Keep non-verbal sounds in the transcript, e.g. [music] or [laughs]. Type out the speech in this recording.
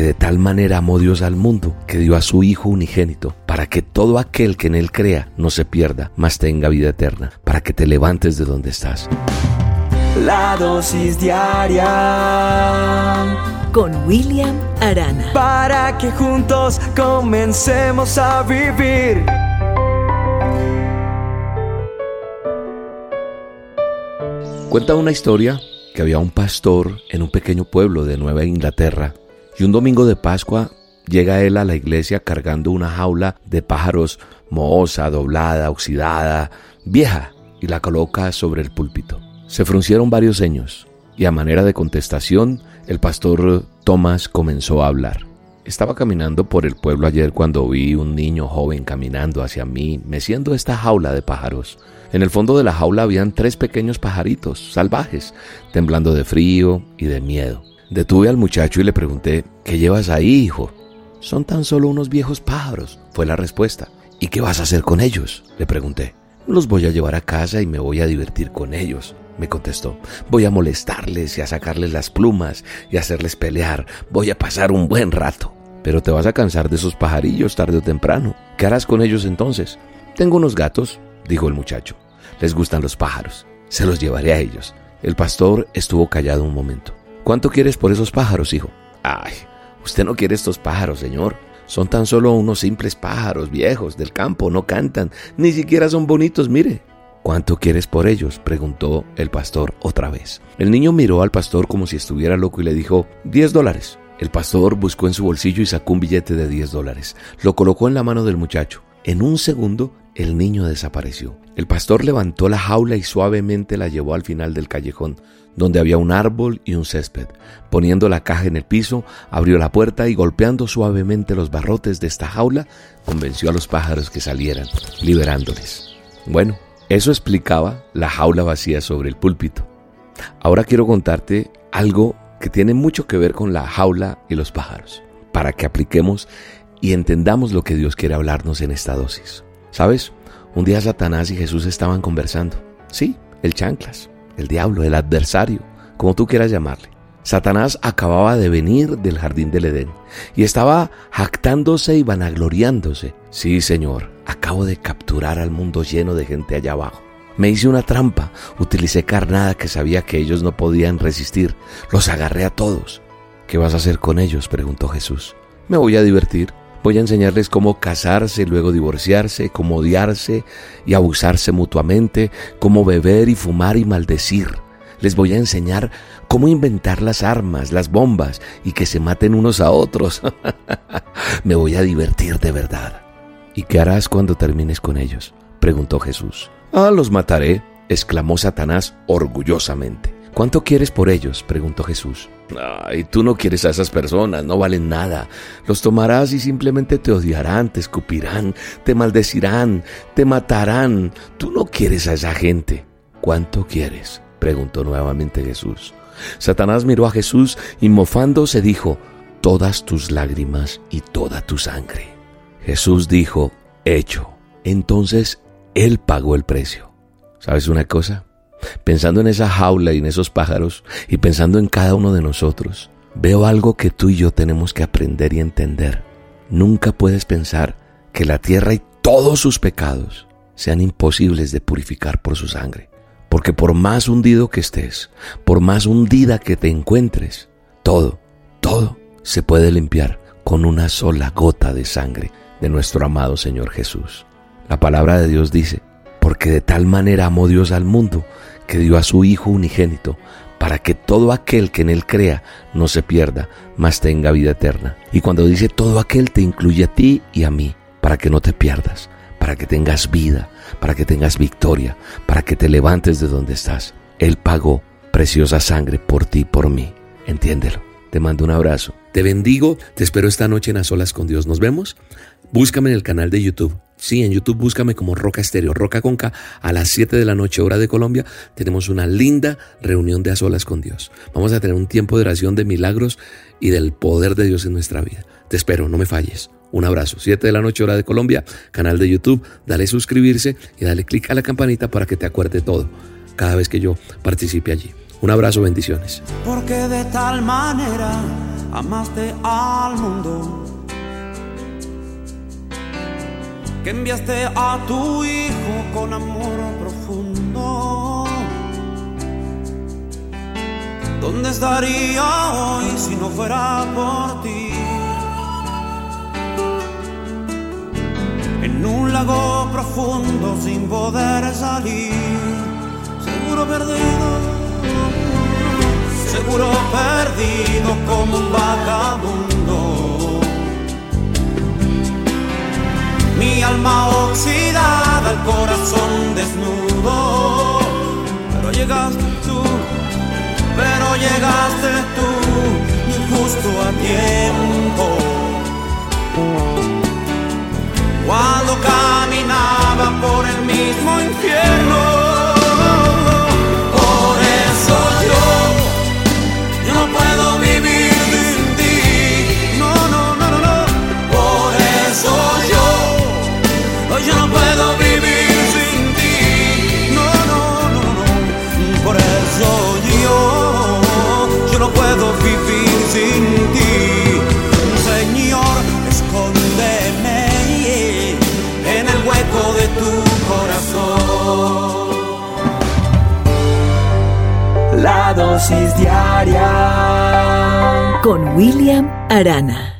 porque de tal manera amó Dios al mundo que dio a su Hijo unigénito, para que todo aquel que en Él crea no se pierda, mas tenga vida eterna, para que te levantes de donde estás. La dosis diaria con William Arana. Para que juntos comencemos a vivir. Cuenta una historia que había un pastor en un pequeño pueblo de Nueva Inglaterra y un domingo de Pascua llega él a la iglesia cargando una jaula de pájaros mohosa, doblada, oxidada, vieja y la coloca sobre el púlpito. Se fruncieron varios años y a manera de contestación el pastor Thomas comenzó a hablar. Estaba caminando por el pueblo ayer cuando vi un niño joven caminando hacia mí, meciendo esta jaula de pájaros. En el fondo de la jaula habían tres pequeños pajaritos, salvajes, temblando de frío y de miedo. Detuve al muchacho y le pregunté, ¿qué llevas ahí, hijo? Son tan solo unos viejos pájaros, fue la respuesta. ¿Y qué vas a hacer con ellos? le pregunté. Los voy a llevar a casa y me voy a divertir con ellos, me contestó. Voy a molestarles y a sacarles las plumas y a hacerles pelear. Voy a pasar un buen rato. Pero te vas a cansar de esos pajarillos tarde o temprano. ¿Qué harás con ellos entonces? Tengo unos gatos, dijo el muchacho. Les gustan los pájaros. Se los llevaré a ellos. El pastor estuvo callado un momento. ¿Cuánto quieres por esos pájaros, hijo? Ay, usted no quiere estos pájaros, señor. Son tan solo unos simples pájaros viejos del campo, no cantan, ni siquiera son bonitos, mire. ¿Cuánto quieres por ellos? preguntó el pastor otra vez. El niño miró al pastor como si estuviera loco y le dijo, diez dólares. El pastor buscó en su bolsillo y sacó un billete de diez dólares. Lo colocó en la mano del muchacho. En un segundo, el niño desapareció. El pastor levantó la jaula y suavemente la llevó al final del callejón, donde había un árbol y un césped. Poniendo la caja en el piso, abrió la puerta y golpeando suavemente los barrotes de esta jaula, convenció a los pájaros que salieran, liberándoles. Bueno, eso explicaba la jaula vacía sobre el púlpito. Ahora quiero contarte algo que tiene mucho que ver con la jaula y los pájaros, para que apliquemos y entendamos lo que Dios quiere hablarnos en esta dosis. ¿Sabes? Un día Satanás y Jesús estaban conversando. Sí, el chanclas, el diablo, el adversario, como tú quieras llamarle. Satanás acababa de venir del jardín del Edén y estaba jactándose y vanagloriándose. Sí, Señor, acabo de capturar al mundo lleno de gente allá abajo. Me hice una trampa, utilicé carnada que sabía que ellos no podían resistir. Los agarré a todos. ¿Qué vas a hacer con ellos? preguntó Jesús. Me voy a divertir. Voy a enseñarles cómo casarse, luego divorciarse, cómo odiarse y abusarse mutuamente, cómo beber y fumar y maldecir. Les voy a enseñar cómo inventar las armas, las bombas y que se maten unos a otros. [laughs] Me voy a divertir de verdad. ¿Y qué harás cuando termines con ellos? preguntó Jesús. Ah, los mataré, exclamó Satanás orgullosamente. ¿Cuánto quieres por ellos? preguntó Jesús. Ay, tú no quieres a esas personas, no valen nada. Los tomarás y simplemente te odiarán, te escupirán, te maldecirán, te matarán. Tú no quieres a esa gente. ¿Cuánto quieres? preguntó nuevamente Jesús. Satanás miró a Jesús y mofándose dijo, todas tus lágrimas y toda tu sangre. Jesús dijo, hecho. Entonces Él pagó el precio. ¿Sabes una cosa? Pensando en esa jaula y en esos pájaros y pensando en cada uno de nosotros, veo algo que tú y yo tenemos que aprender y entender. Nunca puedes pensar que la tierra y todos sus pecados sean imposibles de purificar por su sangre. Porque por más hundido que estés, por más hundida que te encuentres, todo, todo se puede limpiar con una sola gota de sangre de nuestro amado Señor Jesús. La palabra de Dios dice, porque de tal manera amó Dios al mundo que dio a su Hijo unigénito, para que todo aquel que en Él crea no se pierda, mas tenga vida eterna. Y cuando dice todo aquel, te incluye a ti y a mí, para que no te pierdas, para que tengas vida, para que tengas victoria, para que te levantes de donde estás. Él pagó preciosa sangre por ti y por mí. Entiéndelo. Te mando un abrazo. Te bendigo. Te espero esta noche en A Solas con Dios. Nos vemos. Búscame en el canal de YouTube. Sí, en YouTube búscame como Roca Estéreo, Roca con K. A las 7 de la noche, hora de Colombia, tenemos una linda reunión de a solas con Dios. Vamos a tener un tiempo de oración de milagros y del poder de Dios en nuestra vida. Te espero, no me falles. Un abrazo. 7 de la noche, hora de Colombia, canal de YouTube. Dale suscribirse y dale clic a la campanita para que te acuerde todo cada vez que yo participe allí. Un abrazo, bendiciones. Porque de tal manera amaste al mundo que enviaste a tu Hijo con amor profundo. ¿Dónde estaría hoy si no fuera por ti? En un lago profundo sin poder salir, seguro perdido seguro perdido como un vagabundo. Llegaste tú, justo a tiempo. Con William Arana.